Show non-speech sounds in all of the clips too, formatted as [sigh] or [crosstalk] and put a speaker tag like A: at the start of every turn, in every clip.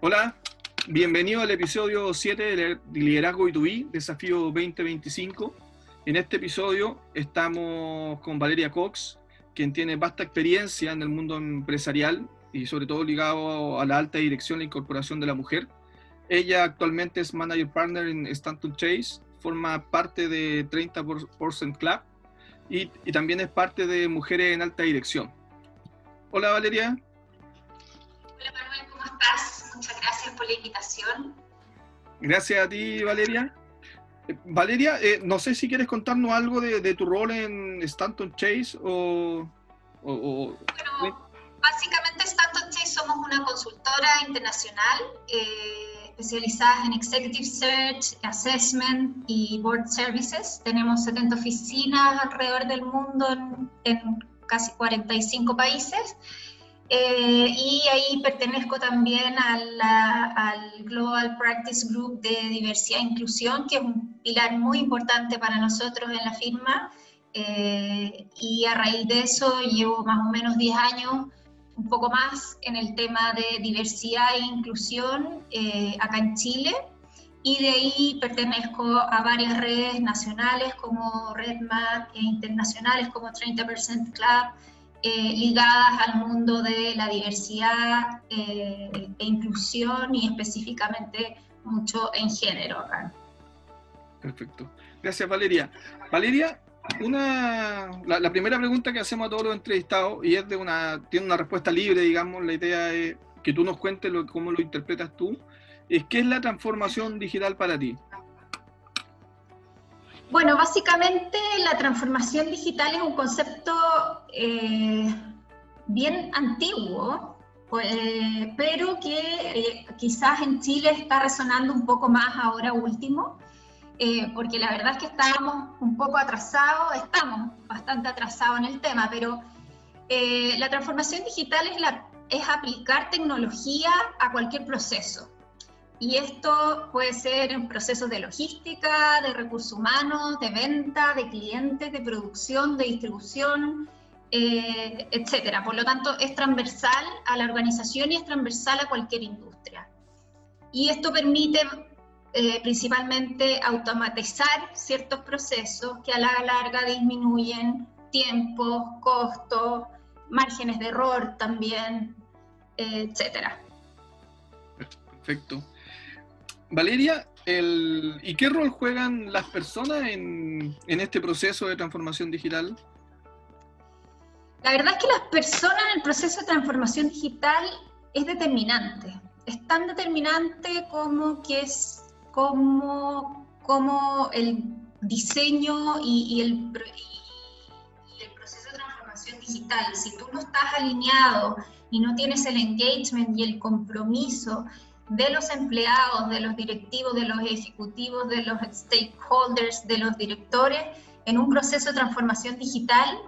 A: Hola, bienvenido al episodio 7 de Liderazgo B2B, Desafío 2025. En este episodio estamos con Valeria Cox, quien tiene vasta experiencia en el mundo empresarial y sobre todo ligado a la alta dirección e incorporación de la mujer. Ella actualmente es Manager Partner en Stanton Chase, forma parte de 30% Club y, y también es parte de Mujeres en Alta Dirección. Hola Valeria.
B: Hola Manuel, ¿cómo estás? muchas gracias por la invitación.
A: Gracias a ti, Valeria. Eh, Valeria, eh, no sé si quieres contarnos algo de, tu rol en Stanton Chase o...
B: Bueno, básicamente Stanton Chase somos una consultora internacional eh, especializada en Executive Search, Assessment y Board Services. Tenemos 70 oficinas alrededor del mundo en, en casi 45 países eh, y ahí pertenezco también al Global Practice Group de Diversidad e Inclusión, que es un pilar muy importante para nosotros en la firma. Eh, y a raíz de eso llevo más o menos 10 años, un poco más, en el tema de diversidad e inclusión eh, acá en Chile. Y de ahí pertenezco a varias redes nacionales como RedMap e internacionales como 30% Club, eh, ligadas al mundo de la diversidad eh, e inclusión y específicamente mucho en género acá.
A: Perfecto. Gracias, Valeria. Valeria, una, la, primera pregunta que hacemos a todos los entrevistados, y es de una, tiene una respuesta libre, digamos, la idea es que tú nos cuentes lo, cómo lo interpretas tú, es qué es la transformación digital para ti.
B: Bueno, básicamente la transformación digital es un concepto eh, bien antiguo, eh, pero que eh, quizás en Chile está resonando un poco más ahora último, porque la verdad es que estábamos un poco atrasados, estamos bastante atrasados en el tema, pero la transformación digital es, aplicar tecnología a cualquier proceso. Y esto puede ser en procesos de logística, de recursos humanos, de venta, de clientes, de producción, de distribución, eh, etcétera. Por lo tanto, es transversal a la organización y es transversal a cualquier industria. Y esto permite eh, principalmente automatizar ciertos procesos que a la larga disminuyen tiempos, costos, márgenes de error también, eh, etcétera.
A: Perfecto. Valeria, ¿y qué rol juegan las personas en, este proceso de transformación digital?
B: La verdad es que las personas en el proceso de transformación digital es determinante. Es tan determinante como que es como, como el diseño y, el, y el proceso de transformación digital. Si tú no estás alineado y no tienes el engagement y el compromiso de los empleados, de los directivos, de los ejecutivos, de los stakeholders, de los directores, en un proceso de transformación digital,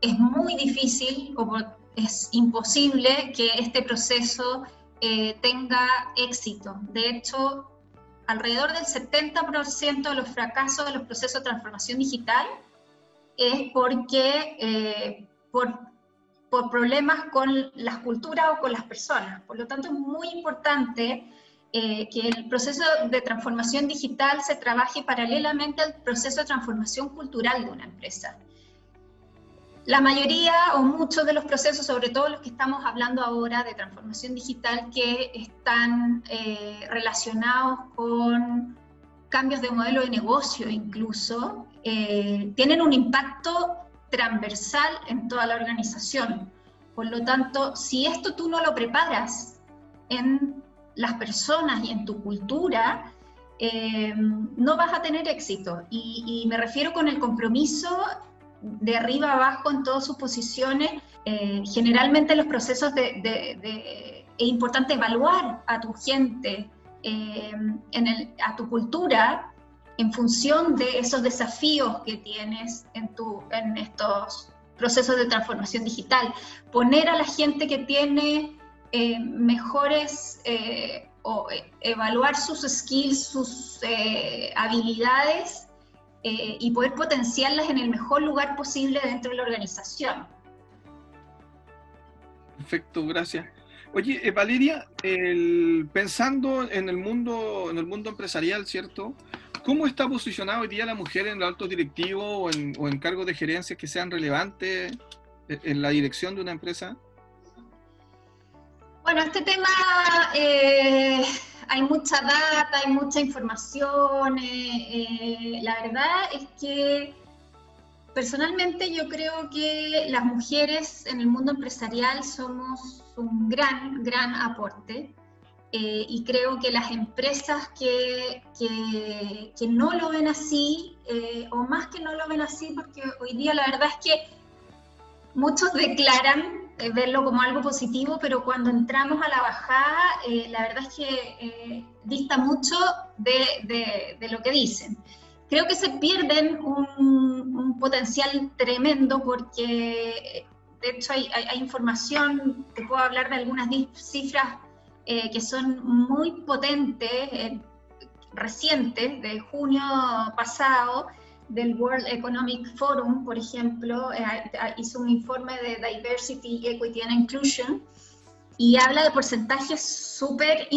B: es muy difícil o es imposible que este proceso eh, tenga éxito. De hecho, alrededor del 70% de los fracasos de los procesos de transformación digital es porque eh, por por problemas con las culturas o con las personas. Por lo tanto, es muy importante eh, que el proceso de transformación digital se trabaje paralelamente al proceso de transformación cultural de una empresa. La mayoría o muchos de los procesos, sobre todo los que estamos hablando ahora de transformación digital, que están eh, relacionados con cambios de modelo de negocio incluso, eh, tienen un impacto transversal en toda la organización. Por lo tanto, si esto tú no lo preparas en las personas y en tu cultura, eh, no vas a tener éxito. Y, me refiero con el compromiso de arriba abajo en todas sus posiciones. Eh, generalmente los procesos de, es importante evaluar a tu gente, eh, en el, a tu cultura, en función de esos desafíos que tienes en, tu, en estos procesos de transformación digital. Poner a la gente que tiene eh, mejores eh, o eh, evaluar sus skills, sus habilidades y poder potenciarlas en el mejor lugar posible dentro de la organización.
A: Perfecto, gracias. Oye, Valeria, pensando en el mundo, en el mundo empresarial, ¿cierto? ¿Cómo está posicionada hoy día la mujer en los altos directivos o en, cargos de gerencia que sean relevantes en la dirección de una empresa?
B: Bueno, este tema eh, hay mucha data, hay mucha información. Eh, eh, la verdad es que personalmente yo creo que las mujeres en el mundo empresarial somos un gran, gran aporte. Y creo que las empresas que, que, no lo ven así, o más que no lo ven así, porque hoy día la verdad es que muchos declaran eh, verlo como algo positivo, pero cuando entramos a la bajada, eh, la verdad es que eh, dista mucho de, de, lo que dicen. Creo que se pierden un, potencial tremendo porque, de hecho, hay, hay, información, te puedo hablar de algunas cifras que son muy potentes, recientes, de junio pasado, del World Economic Forum, por ejemplo, eh, hizo un informe de Diversity, Equity and Inclusion y habla de porcentajes súper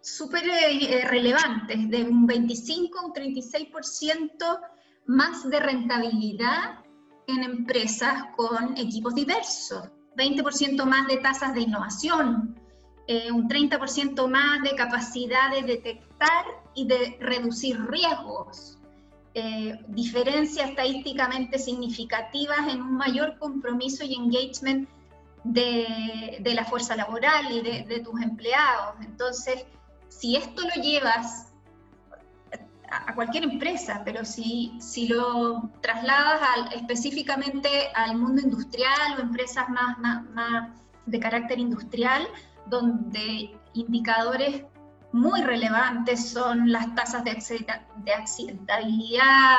B: súper eh, relevantes, de un 25 a un 36% más de rentabilidad en empresas con equipos diversos, 20% más de tasas de innovación, eh, un 30% más de capacidad de detectar y de reducir riesgos, eh, diferencias estadísticamente significativas en un mayor compromiso y engagement de, la fuerza laboral y de, tus empleados. Entonces, si esto lo llevas a, cualquier empresa, pero si, si lo trasladas específicamente al mundo industrial o empresas más, más de carácter industrial, donde indicadores muy relevantes son las tasas de, accidentabilidad,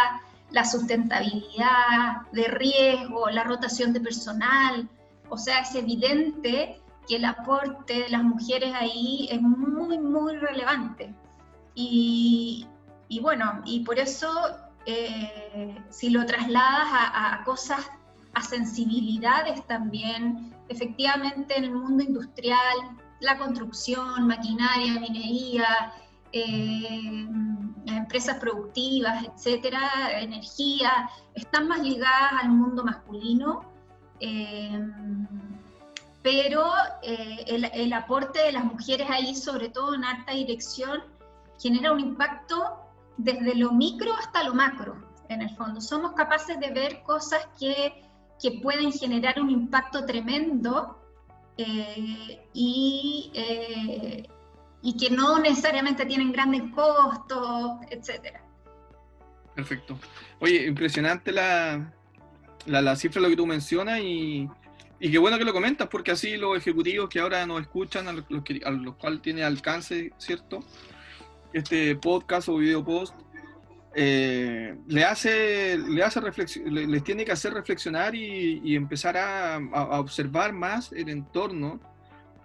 B: la sustentabilidad de riesgo, la rotación de personal. O sea, es evidente que el aporte de las mujeres ahí es muy, muy relevante. Y, bueno, y por eso eh, si lo trasladas a, a, cosas, a sensibilidades también, efectivamente en el mundo industrial la construcción, maquinaria, minería, eh, empresas productivas, etcétera, energía, están más ligadas al mundo masculino, eh, pero eh, el, aporte de las mujeres ahí, sobre todo en alta dirección, genera un impacto desde lo micro hasta lo macro, en el fondo. Somos capaces de ver cosas que, que pueden generar un impacto tremendo eh, y, eh, y que no necesariamente tienen grandes costos, etcétera.
A: Perfecto. Oye, impresionante la, la, cifra de lo que tú mencionas y, y qué bueno que lo comentas porque así los ejecutivos que ahora nos escuchan, a los, que, a los cuales tiene alcance, ¿cierto? Este podcast o video post, eh, le hace, le hace les tiene que hacer reflexionar y, empezar a, observar más el entorno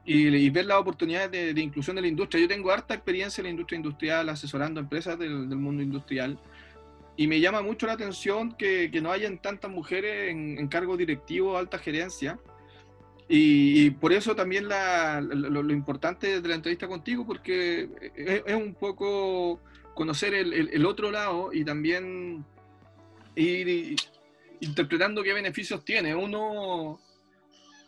A: y, ver las oportunidades de, inclusión de la industria. Yo tengo harta experiencia en la industria industrial, asesorando empresas del, mundo industrial, y me llama mucho la atención que, no hayan tantas mujeres en, en cargos directivos, alta gerencia. Y, por eso también lo, importante de la entrevista contigo, porque es un poco conocer el, otro lado y también ir interpretando qué beneficios tiene. Uno,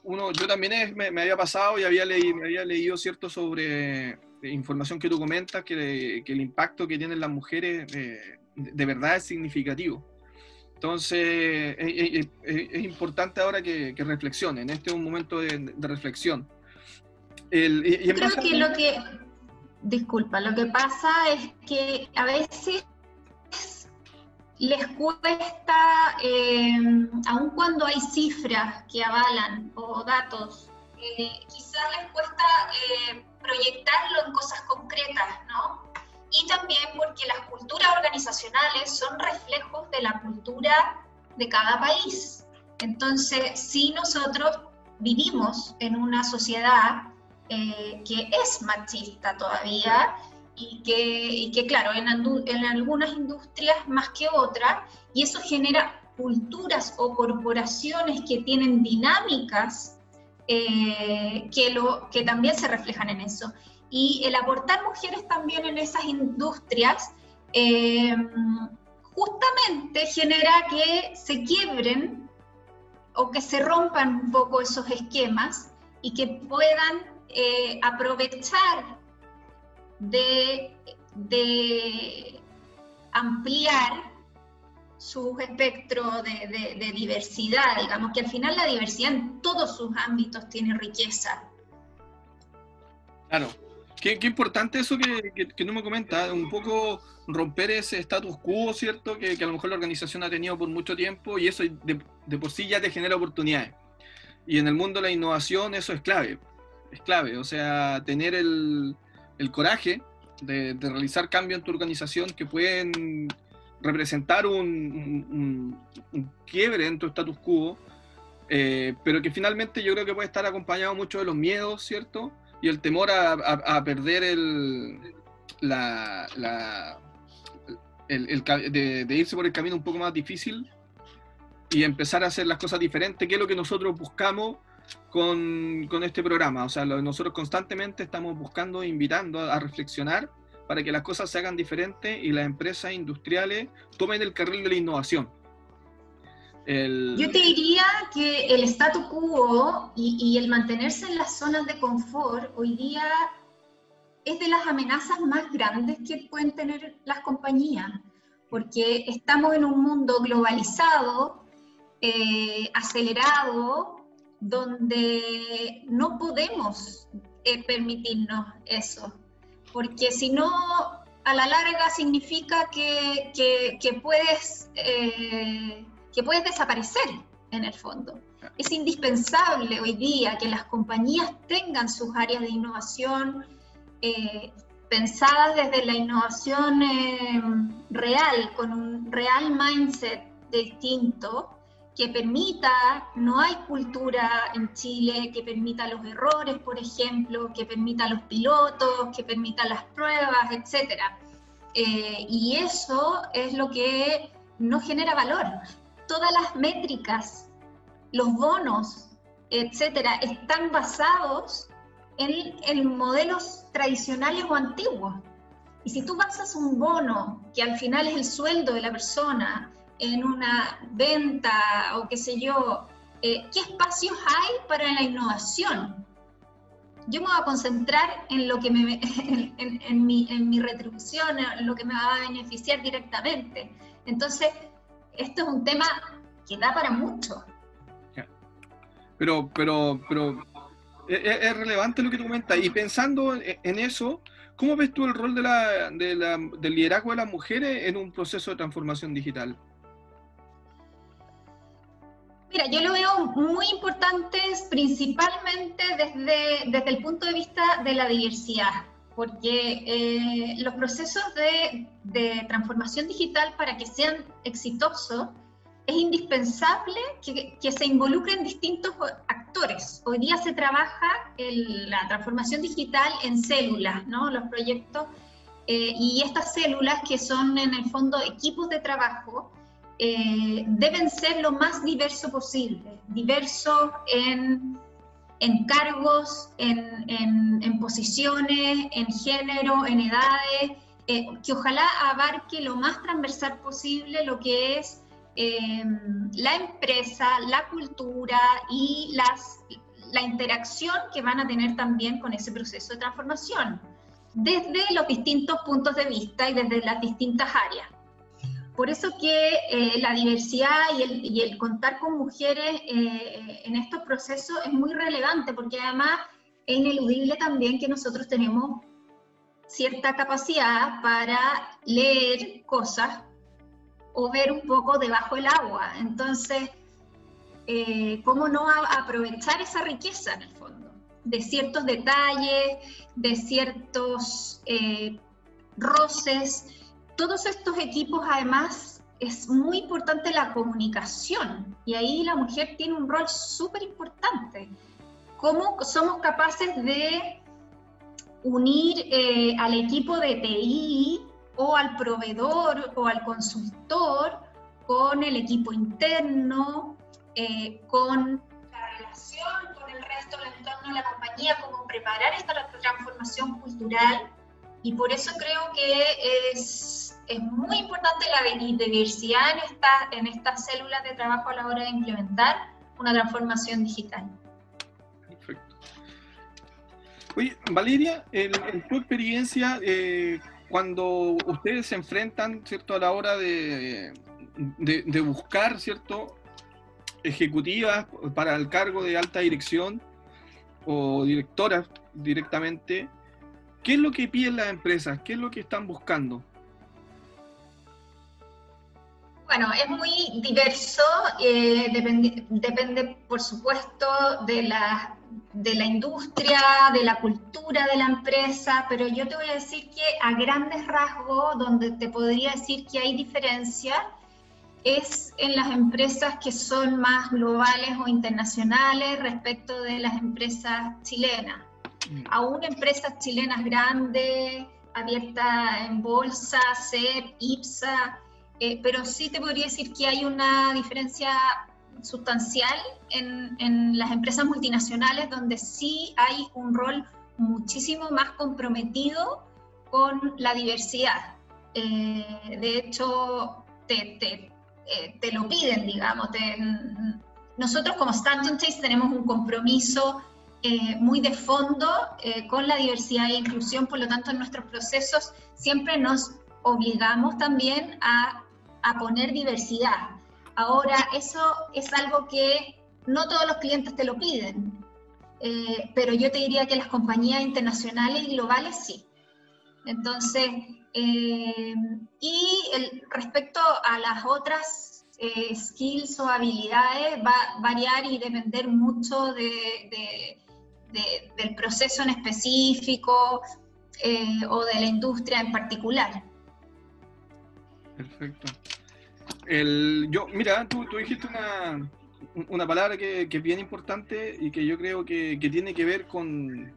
A: uno yo también me, había pasado y había leído, me había leído cierto sobre eh, información que tú comentas, que, el impacto que tienen las mujeres eh, de verdad es significativo. Entonces, es, importante ahora que, que, reflexionen. Este es un momento de, reflexión.
B: Yo creo que lo que Disculpa, lo que pasa es que a veces les cuesta, eh, aun cuando hay cifras que avalan o datos, eh, quizás les cuesta eh, proyectarlo en cosas concretas, ¿no? Y también porque las culturas organizacionales son reflejos de la cultura de cada país. Entonces, si nosotros vivimos en una sociedad eh, que es machista todavía y que, que claro, en, en, algunas industrias más que otras, y eso genera culturas o corporaciones que tienen dinámicas eh, que, lo, que también se reflejan en eso. Y el aportar mujeres también en esas industrias eh, justamente genera que se quiebren o que se rompan un poco esos esquemas y que puedan eh, aprovechar de, ampliar su espectro de, diversidad, digamos que al final la diversidad en todos sus ámbitos tiene riqueza.
A: Claro, qué, importante eso que, que, no me comenta, un poco romper ese status quo, ¿cierto? Que, a lo mejor la organización ha tenido por mucho tiempo y eso de, de por sí ya te genera oportunidades. Y en el mundo de la innovación eso es clave, es clave, o sea, tener el, el coraje de, de, realizar cambios en tu organización que pueden representar un, un, quiebre en tu status quo, eh, pero que finalmente yo creo que puede estar acompañado mucho de los miedos, ¿cierto? Y el temor a, a, perder el, la, la el, el de, de irse por el camino un poco más difícil y empezar a hacer las cosas diferentes, que es lo que nosotros buscamos con, con este programa. O sea, lo, nosotros constantemente estamos buscando, invitando a, a, reflexionar para que las cosas se hagan diferentes y las empresas industriales tomen el carril de la innovación.
B: El... Yo te diría que el statu quo y, y el mantenerse en las zonas de confort hoy día es de las amenazas más grandes que pueden tener las compañías, porque estamos en un mundo globalizado eh, acelerado donde no podemos eh, permitirnos eso, porque si no, a la larga significa que, que, puedes, eh, que puedes desaparecer en el fondo. Es indispensable hoy día que las compañías tengan sus áreas de innovación eh, pensadas desde la innovación real, con un real mindset distinto, que permita, no hay cultura en Chile que permita los errores, por ejemplo, que permita los pilotos, que permita las pruebas, etc. Eh, y eso es lo que no genera valor. Todas las métricas, los bonos, etcétera, están basados en, en modelos tradicionales o antiguos. Y si tú basas un bono que al final es el sueldo de la persona, en una venta o qué sé yo, eh, ¿qué espacios hay para la innovación? Yo me voy a concentrar en lo que me, [laughs] en, en, mi, en mi retribución, en lo que me va a beneficiar directamente. Entonces, esto es un tema que da para mucho.
A: Pero, pero, pero es, relevante lo que tú comentas. Y pensando en eso, ¿cómo ves tú el rol de del liderazgo de las mujeres en un proceso de transformación digital?
B: Mira, yo lo veo muy importante principalmente desde, desde el punto de vista de la diversidad, porque eh, los procesos de, de, transformación digital para que sean exitosos es indispensable que, que, se involucren distintos actores. Hoy día se trabaja en la transformación digital en células, ¿no? Los proyectos eh, y estas células que son en el fondo equipos de trabajo eh, deben ser lo más diverso posible, diverso en, en cargos, en, en, posiciones, en género, en edades, eh, que ojalá abarque lo más transversal posible lo que es eh, la empresa, la cultura y las, la interacción que van a tener también con ese proceso de transformación, desde los distintos puntos de vista y desde las distintas áreas. Por eso que eh, la diversidad y el, contar con mujeres eh, en estos procesos es muy relevante, porque además es ineludible también que nosotros tenemos cierta capacidad para leer cosas o ver un poco debajo del agua. Entonces, eh, ¿cómo no aprovechar esa riqueza en el fondo? De ciertos detalles, de ciertos eh, roces todos estos equipos además es muy importante la comunicación y ahí la mujer tiene un rol súper importante. ¿Cómo somos capaces de unir eh, al equipo de TI o al proveedor o al consultor con el equipo interno, eh, con la relación con el resto en torno a la compañía, cómo preparar esta transformación cultural y por eso creo que es, es muy importante la diversidad en, esta, en estas células de trabajo a la hora de implementar una transformación digital.
A: Perfecto. Oye, Valeria, en, tu experiencia, eh, cuando ustedes se enfrentan, ¿cierto?, a la hora de, de, de buscar, ¿cierto?, ejecutivas para el cargo de alta dirección o directoras directamente, ¿qué es lo que piden las empresas? ¿Qué es lo que están buscando?
B: Bueno, es muy diverso, eh, depende, depende, por supuesto de la, de la industria, de la cultura de la empresa, pero yo te voy a decir que a grandes rasgos, donde te podría decir que hay diferencia, es en las empresas que son más globales o internacionales respecto de las empresas chilenas. Aún empresas chilenas grandes, abiertas en bolsa, CEP, IPSA, eh, pero sí te podría decir que hay una diferencia sustancial en, las empresas multinacionales donde sí hay un rol muchísimo más comprometido con la diversidad. Eh, de hecho, eh, te lo piden, digamos. nosotros como Stanton Chase tenemos un compromiso eh, muy de fondo eh, con la diversidad e inclusión, por lo tanto en nuestros procesos siempre nos obligamos también a, a poner diversidad. Ahora, eso es algo que no todos los clientes te lo piden, pero yo te diría que las compañías internacionales y globales sí. Entonces, eh, y el, respecto a las otras eh, skills o habilidades, va a variar y depender mucho de, del proceso en específico eh, o de la industria en particular.
A: Perfecto. El, yo, mira, tú, tú dijiste una, una palabra que, que, es bien importante y que yo creo que, que tiene que ver con,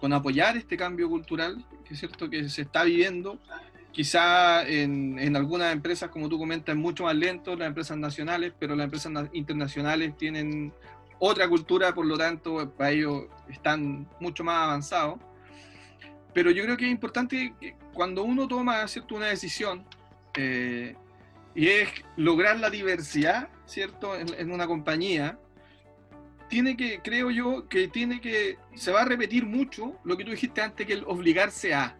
A: con, apoyar este cambio cultural, que es cierto que se está viviendo. Quizá en, en, algunas empresas, como tú comentas, mucho más lento, las empresas nacionales, pero las empresas internacionales tienen otra cultura, por lo tanto, para ellos están mucho más avanzados. Pero yo creo que es importante que cuando uno toma ¿cierto? una decisión eh, y es lograr la diversidad, ¿cierto? En, en una compañía, tiene que, creo yo, que tiene que, se va a repetir mucho lo que tú dijiste antes, que el obligarse a,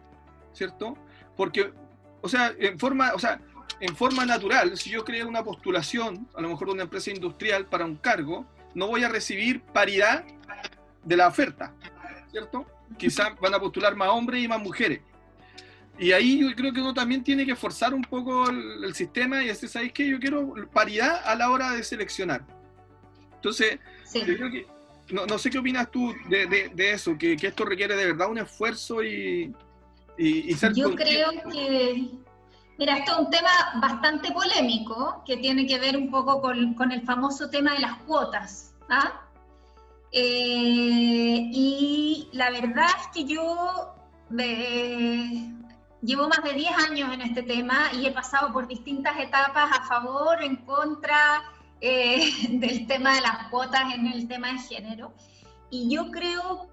A: ¿cierto? Porque, o sea, en forma, o sea, en forma natural, si yo creo una postulación, a lo mejor de una empresa industrial para un cargo, no voy a recibir paridad de la oferta, ¿cierto? Quizás van a postular más hombres y más mujeres. Y ahí yo creo que uno también tiene que forzar un poco el, sistema y decir, ¿sabéis qué? Yo quiero paridad a la hora de seleccionar. Entonces, no, sé qué opinas tú de, eso, que, esto requiere de verdad un esfuerzo y, y,
B: Yo creo que, mira, esto es un tema bastante polémico, que tiene que ver un poco con, el famoso tema de las cuotas. ¿ah? Eh, y la verdad es que yo llevo más de 10 años en este tema y he pasado por distintas etapas a favor, en contra, eh, [laughs] del tema de las cuotas en el tema de género. Y yo creo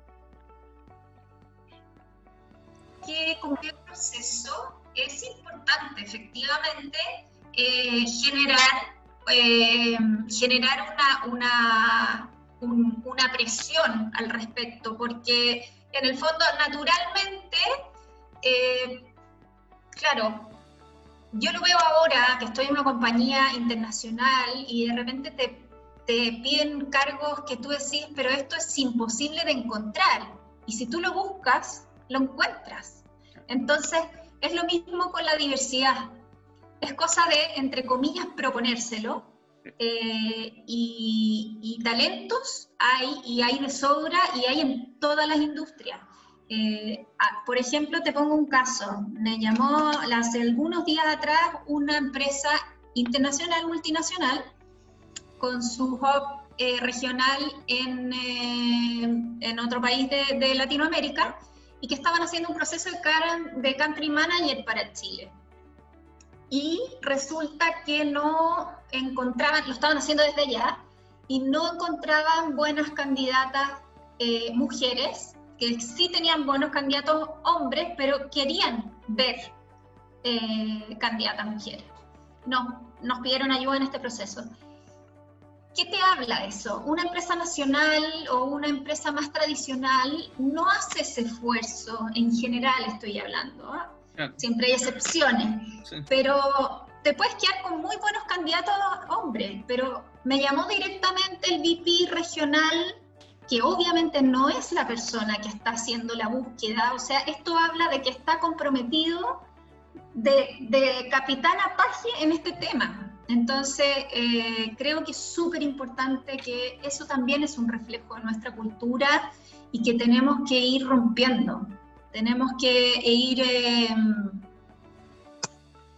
B: que como el proceso es importante, efectivamente, eh, generar, eh, generar una, una, presión al respecto, porque en el fondo, naturalmente, claro, yo lo veo ahora que estoy en una compañía internacional y de repente te, te piden cargos que tú decís, pero esto es imposible de encontrar. Y si tú lo buscas, lo encuentras. Entonces, es lo mismo con la diversidad. Es cosa de, entre comillas, proponérselo. Eh, y, talentos hay, y hay de sobra, y hay en todas las industrias. Eh, por ejemplo, te pongo un caso. Me llamó hace algunos días atrás una empresa internacional, multinacional, con su hub eh, regional en, otro país de, Latinoamérica y que estaban haciendo un proceso de, country manager para Chile. Y resulta que no encontraban, lo estaban haciendo desde allá, y no encontraban buenas candidatas eh, mujeres, que sí tenían buenos candidatos hombres, pero querían ver eh, candidatas mujeres. No, nos pidieron ayuda en este proceso. ¿Qué te habla eso? Una empresa nacional o una empresa más tradicional no hace ese esfuerzo, en general estoy hablando. ¿ah? Siempre hay excepciones, pero te puedes quedar con muy buenos candidatos hombres, pero me llamó directamente el VP regional, que obviamente no es la persona que está haciendo la búsqueda, o sea, esto habla de que está comprometido de, de capitán Apache en este tema. Entonces, eh, creo que es súper importante que eso también es un reflejo de nuestra cultura y que tenemos que ir rompiendo. Tenemos que ir, eh,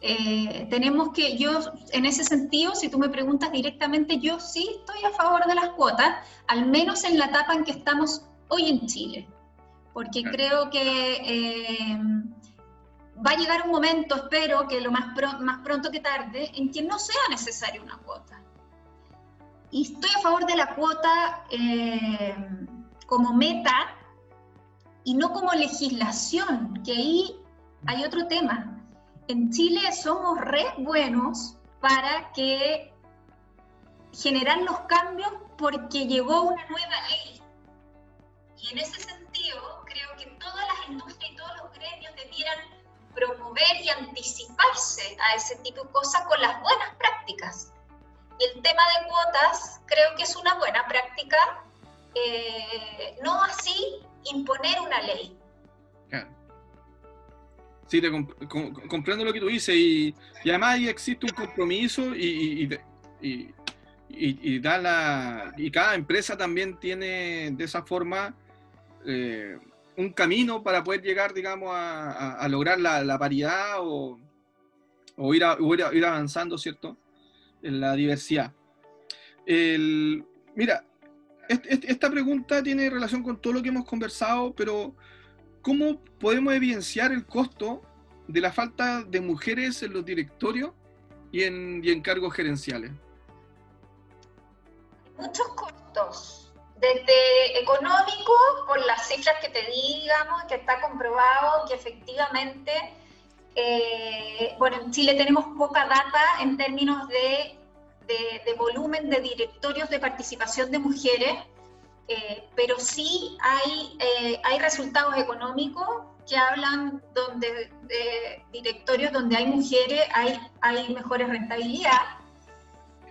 B: eh, tenemos que, yo en ese sentido, si tú me preguntas directamente, yo sí estoy a favor de las cuotas, al menos en la etapa en que estamos hoy en Chile, porque creo que va a llegar un momento, espero que lo más, más pronto que tarde, en que no sea necesaria una cuota. Y estoy a favor de la cuota eh, como meta y no como legislación, que ahí hay otro tema. En Chile somos re buenos para que generar los cambios porque llegó una nueva ley. Y en ese sentido, creo que todas las industrias y todos los gremios debieran promover y anticiparse a ese tipo de cosas con las buenas prácticas. Y el tema de cuotas creo que es una buena práctica, eh, no así imponer una ley.
A: Sí, te comprendo lo que tú dices y, además ahí existe un compromiso y, y, da la, y cada empresa también tiene de esa forma eh, un camino para poder llegar, digamos, a, lograr la, paridad o, ir, ir, avanzando, ¿cierto? En la diversidad. mira, esta pregunta tiene relación con todo lo que hemos conversado, pero ¿cómo podemos evidenciar el costo de la falta de mujeres en los directorios y en, y en cargos gerenciales?
B: Muchos costos desde económico, por las cifras que te digamos, que está comprobado que efectivamente, eh, bueno, en Chile tenemos poca data en términos de, de, volumen de directorios de participación de mujeres, eh, pero sí hay, eh, hay resultados económicos que hablan donde de directorios donde hay mujeres, hay, hay mejores rentabilidad.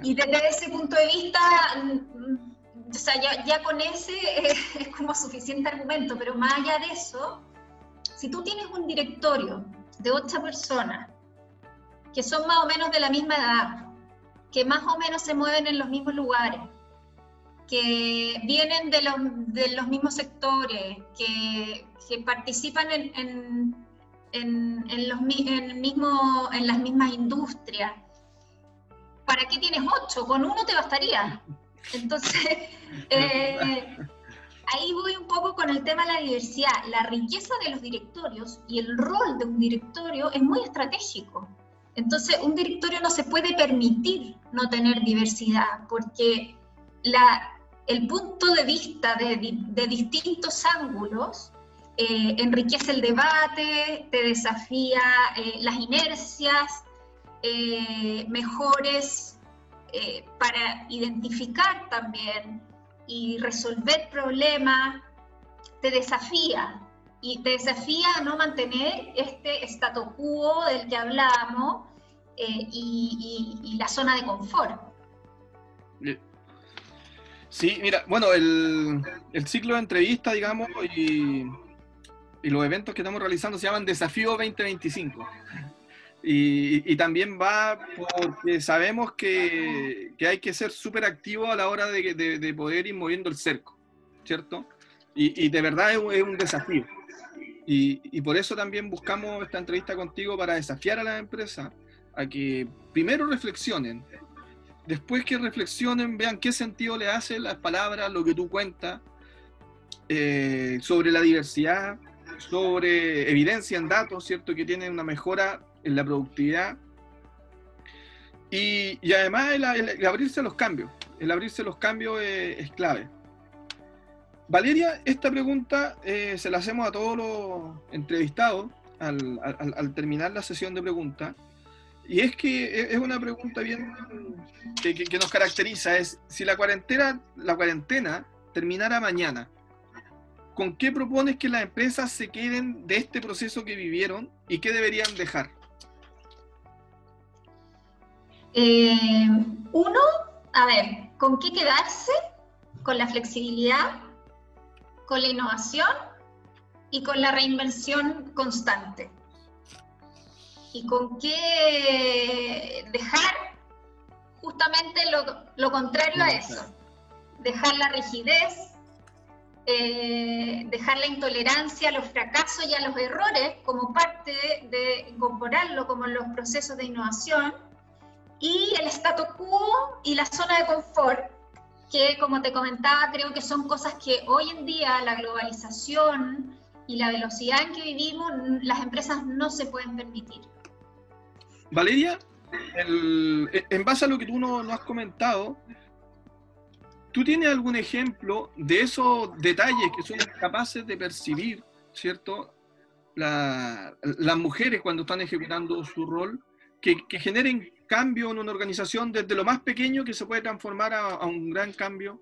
B: Y desde ese punto de vista, o sea, ya, con ese [laughs] es como suficiente argumento, pero más allá de eso, si tú tienes un directorio de ocho personas que son más o menos de la misma edad, que más o menos se mueven en los mismos lugares, que vienen de los, mismos sectores, que, participan en las mismas industrias, ¿para qué tienes ocho? Con uno te bastaría. Entonces, [laughs] eh, ahí voy un poco con el tema de la diversidad. La riqueza de los directorios y el rol de un directorio es muy estratégico. Entonces, un directorio no se puede permitir no tener diversidad, porque la, el punto de vista de, de distintos ángulos eh, enriquece el debate, te desafía eh, las inercias, mejores eh, para identificar también y resolver problemas, te desafía y te desafía a no mantener este status quo del que hablábamos eh, y, la zona de confort.
A: Sí, mira, bueno, el, el ciclo de entrevistas, digamos, y, y, los eventos que estamos realizando se llaman Desafío 2025. Y, también va porque sabemos que, hay que ser súper activo a la hora de, poder ir moviendo el cerco, ¿cierto? Y, de verdad es, un desafío. Y, por eso también buscamos esta entrevista contigo para desafiar a las empresas a que primero reflexionen, después que reflexionen, vean qué sentido le hacen las palabras, lo que tú cuentas, eh, sobre la diversidad, sobre evidencia en datos, ¿cierto? Que tiene una mejora en la productividad y, además el, abrirse a los cambios. el abrirse los cambios es, clave. Valeria, esta pregunta eh, se la hacemos a todos los entrevistados al, terminar la sesión de preguntas. Y es que es una pregunta bien que, que, nos caracteriza, es si la cuarentena, la cuarentena terminara mañana, ¿con qué propones que las empresas se queden de este proceso que vivieron y qué deberían dejar?
B: Eh, uno, a ver, ¿con qué quedarse? Con la flexibilidad, con la innovación y con la reinvención constante. ¿Y con qué dejar justamente lo, contrario a eso? Dejar la rigidez, eh, dejar la intolerancia a los fracasos y a los errores como parte de incorporarlo como en los procesos de innovación y el status quo y la zona de confort, que como te comentaba, creo que son cosas que hoy en día la globalización y la velocidad en que vivimos, las empresas no se pueden permitir.
A: Valeria, en base a lo que tú nos no has comentado, ¿tú tienes algún ejemplo de esos detalles que son capaces de percibir, ¿cierto? las mujeres cuando están ejecutando su rol, que, que generen cambio en una organización desde lo más pequeño que se puede transformar a, un gran cambio?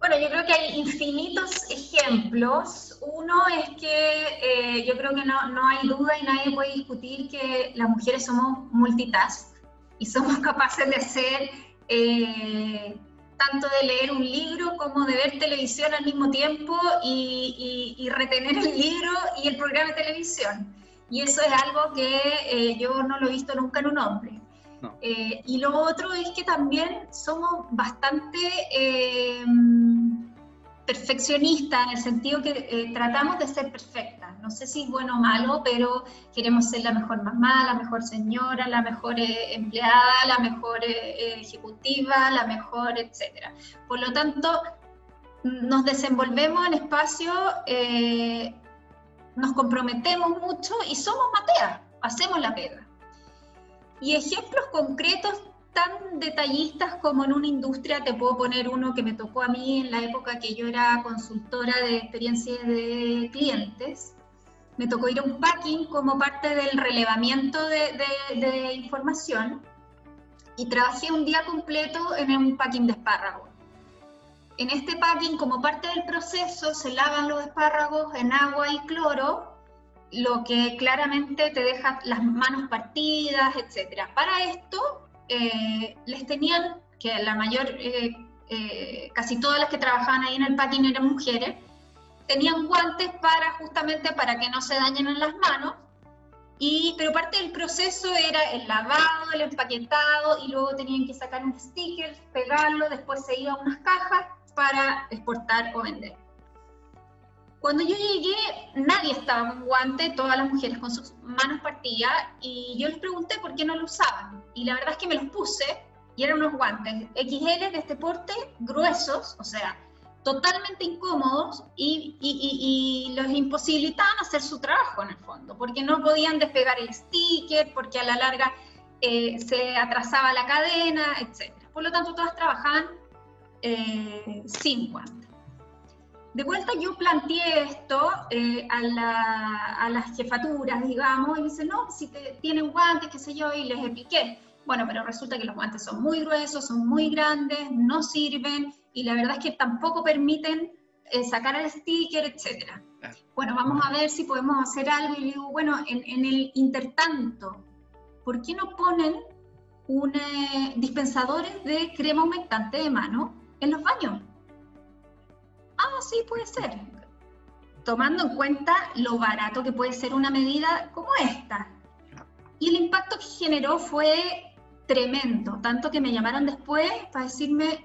B: Bueno, yo creo que hay infinitos ejemplos. Uno es que eh, yo creo que no, no, hay duda y nadie puede discutir que las mujeres somos multitask y somos [laughs] capaces de hacer eh, tanto de leer un libro como de ver televisión al mismo tiempo y, y, y retener el libro y el programa de televisión. Y eso es algo que eh, yo no lo he visto nunca en un hombre. Eh, y lo otro es que también somos bastante eh, perfeccionistas en el sentido que tratamos de ser perfectas. No sé si es bueno o malo, pero queremos ser la mejor mamá, la mejor señora, la mejor empleada, la mejor ejecutiva, la mejor, etc. Por lo tanto, nos desenvolvemos en espacios nos comprometemos mucho y somos Matea, hacemos la pega. Y ejemplos concretos tan detallistas como en una industria, te puedo poner uno que me tocó a mí en la época que yo era consultora de experiencias de clientes. Me tocó ir a un packing como parte del relevamiento de, de información y trabajé un día completo en un packing de espárragos. En este packing, como parte del proceso, se lavan los espárragos en agua y cloro, lo que claramente te deja las manos partidas, etc. Para esto, eh, les tenían, que la mayor, eh, eh, casi todas las que trabajaban ahí en el packing eran mujeres, tenían guantes para justamente para que no se dañen en las manos, y, pero parte del proceso era el lavado, el empaquetado y luego tenían que sacar un sticker, pegarlo, después se iba a unas cajas para exportar o vender. Cuando yo llegué, nadie estaba con guante, todas las mujeres con sus manos partidas, y yo les pregunté por qué no lo usaban. Y la verdad es que me los puse, y eran unos guantes XL de este porte, gruesos, o sea, totalmente incómodos, y, y, los imposibilitaban hacer su trabajo en el fondo, porque no podían despegar el sticker, porque a la larga eh, se atrasaba la cadena, etc. Por lo tanto, todas trabajaban eh, sin guantes. De vuelta yo planteé esto eh, a, las jefaturas, digamos, y me dicen, no, si te, tienen guantes, qué sé yo, y les expliqué. Bueno, pero resulta que los guantes son muy gruesos, son muy grandes, no sirven, y la verdad es que tampoco permiten eh, sacar el sticker, etc. Bueno, vamos a ver si podemos hacer algo, y digo, bueno, en, el intertanto, ¿por qué no ponen un, dispensadores de crema aumentante de mano en los baños. Ah, sí, puede ser. Tomando en cuenta lo barato que puede ser una medida como esta. Y el impacto que generó fue tremendo, tanto que me llamaron después para decirme,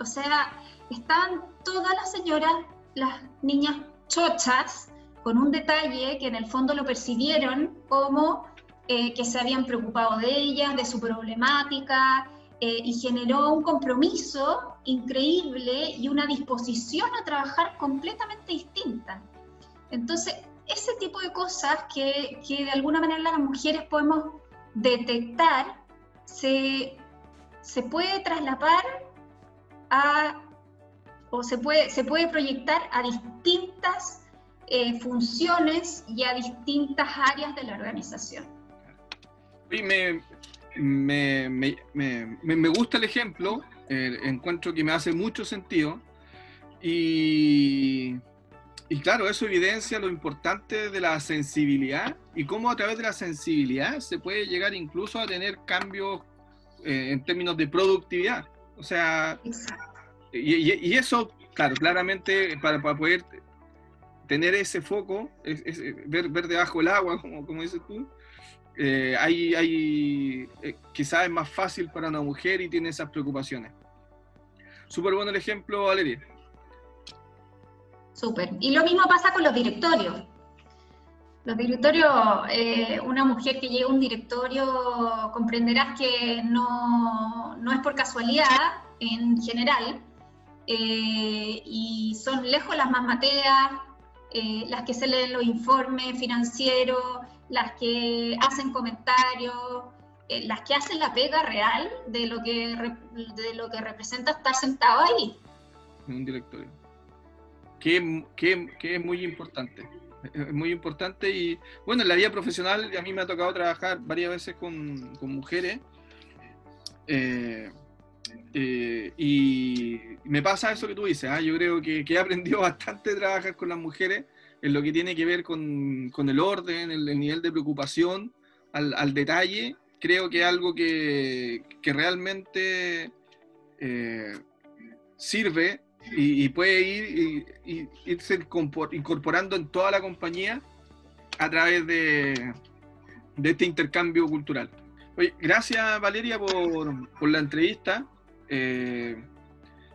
B: o sea, estaban todas las señoras, las niñas chochas, con un detalle que en el fondo lo percibieron como eh, que se habían preocupado de ellas, de su problemática, eh, y generó un compromiso increíble y una disposición a trabajar completamente distinta. Entonces, ese tipo de cosas que, que de alguna manera las mujeres podemos detectar, se, se puede traslapar a, o se puede, se puede proyectar a distintas eh, funciones y a distintas áreas de la organización.
A: Me, me, me gusta el ejemplo, encuentro que me hace mucho sentido y, y claro, eso evidencia lo importante de la sensibilidad y cómo a través de la sensibilidad se puede llegar incluso a tener cambios eh, en términos de productividad. O sea, y, y, eso, claro, claramente para, para poder tener ese foco, ver, ver, debajo el agua, como, como dices tú, eh, hay, hay eh, quizás es más fácil para una mujer y tiene esas preocupaciones. Súper bueno el ejemplo, Valeria.
B: Súper. Y lo mismo pasa con los directorios. Los directorios, eh, una mujer que llega a un directorio, comprenderás que no, no es por casualidad en general, y son lejos las más mateas, las que se leen los informes financieros, las que hacen comentarios, eh, las que hacen la pega real de lo que, de lo que representa estar sentado ahí.
A: En un directorio. Que, que, que, es muy importante. Es muy importante y bueno, en la vida profesional a mí me ha tocado trabajar varias veces con, con mujeres. Eh, eh, y me pasa eso que tú dices, ¿ah? yo creo que, he aprendido bastante a trabajar con las mujeres en lo que tiene que ver con, con el orden, el, nivel de preocupación, al, al, detalle. Creo que es algo que, que realmente eh, sirve y, puede ir irse incorporando en toda la compañía a través de, de este intercambio cultural. Oye, gracias Valeria por, por la entrevista. Eh,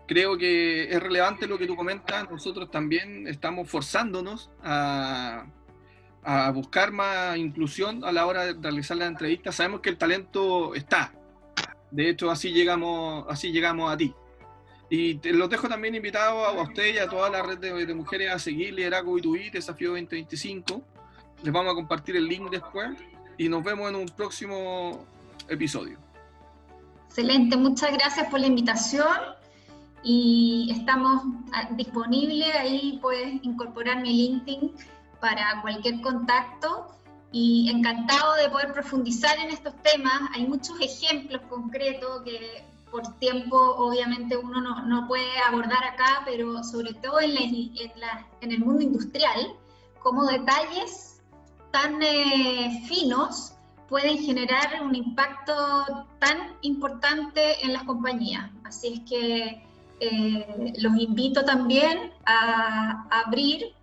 A: creo que es relevante lo que tú comentas. Nosotros también estamos forzándonos a, buscar más inclusión a la hora de realizar la entrevista. Sabemos que el talento está. De hecho, así llegamos, así llegamos a ti. Y los dejo también invitado a usted y a toda la red de, mujeres a seguir Liderazgo B2B, Desafío 2025. Les vamos a compartir el link después y nos vemos en un próximo episodio.
B: Excelente, muchas gracias por la invitación y estamos disponibles, ahí puedes incorporar mi LinkedIn para cualquier contacto y encantado de poder profundizar en estos temas. Hay muchos ejemplos concretos que por tiempo obviamente uno no, no puede abordar acá, pero sobre todo en, la, en, el mundo industrial, como detalles tan eh, finos pueden generar un impacto tan importante en las compañías. Así es que eh, los invito también a, abrir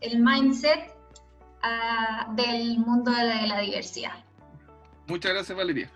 B: el mindset del mundo de la diversidad.
A: Muchas gracias, Valeria.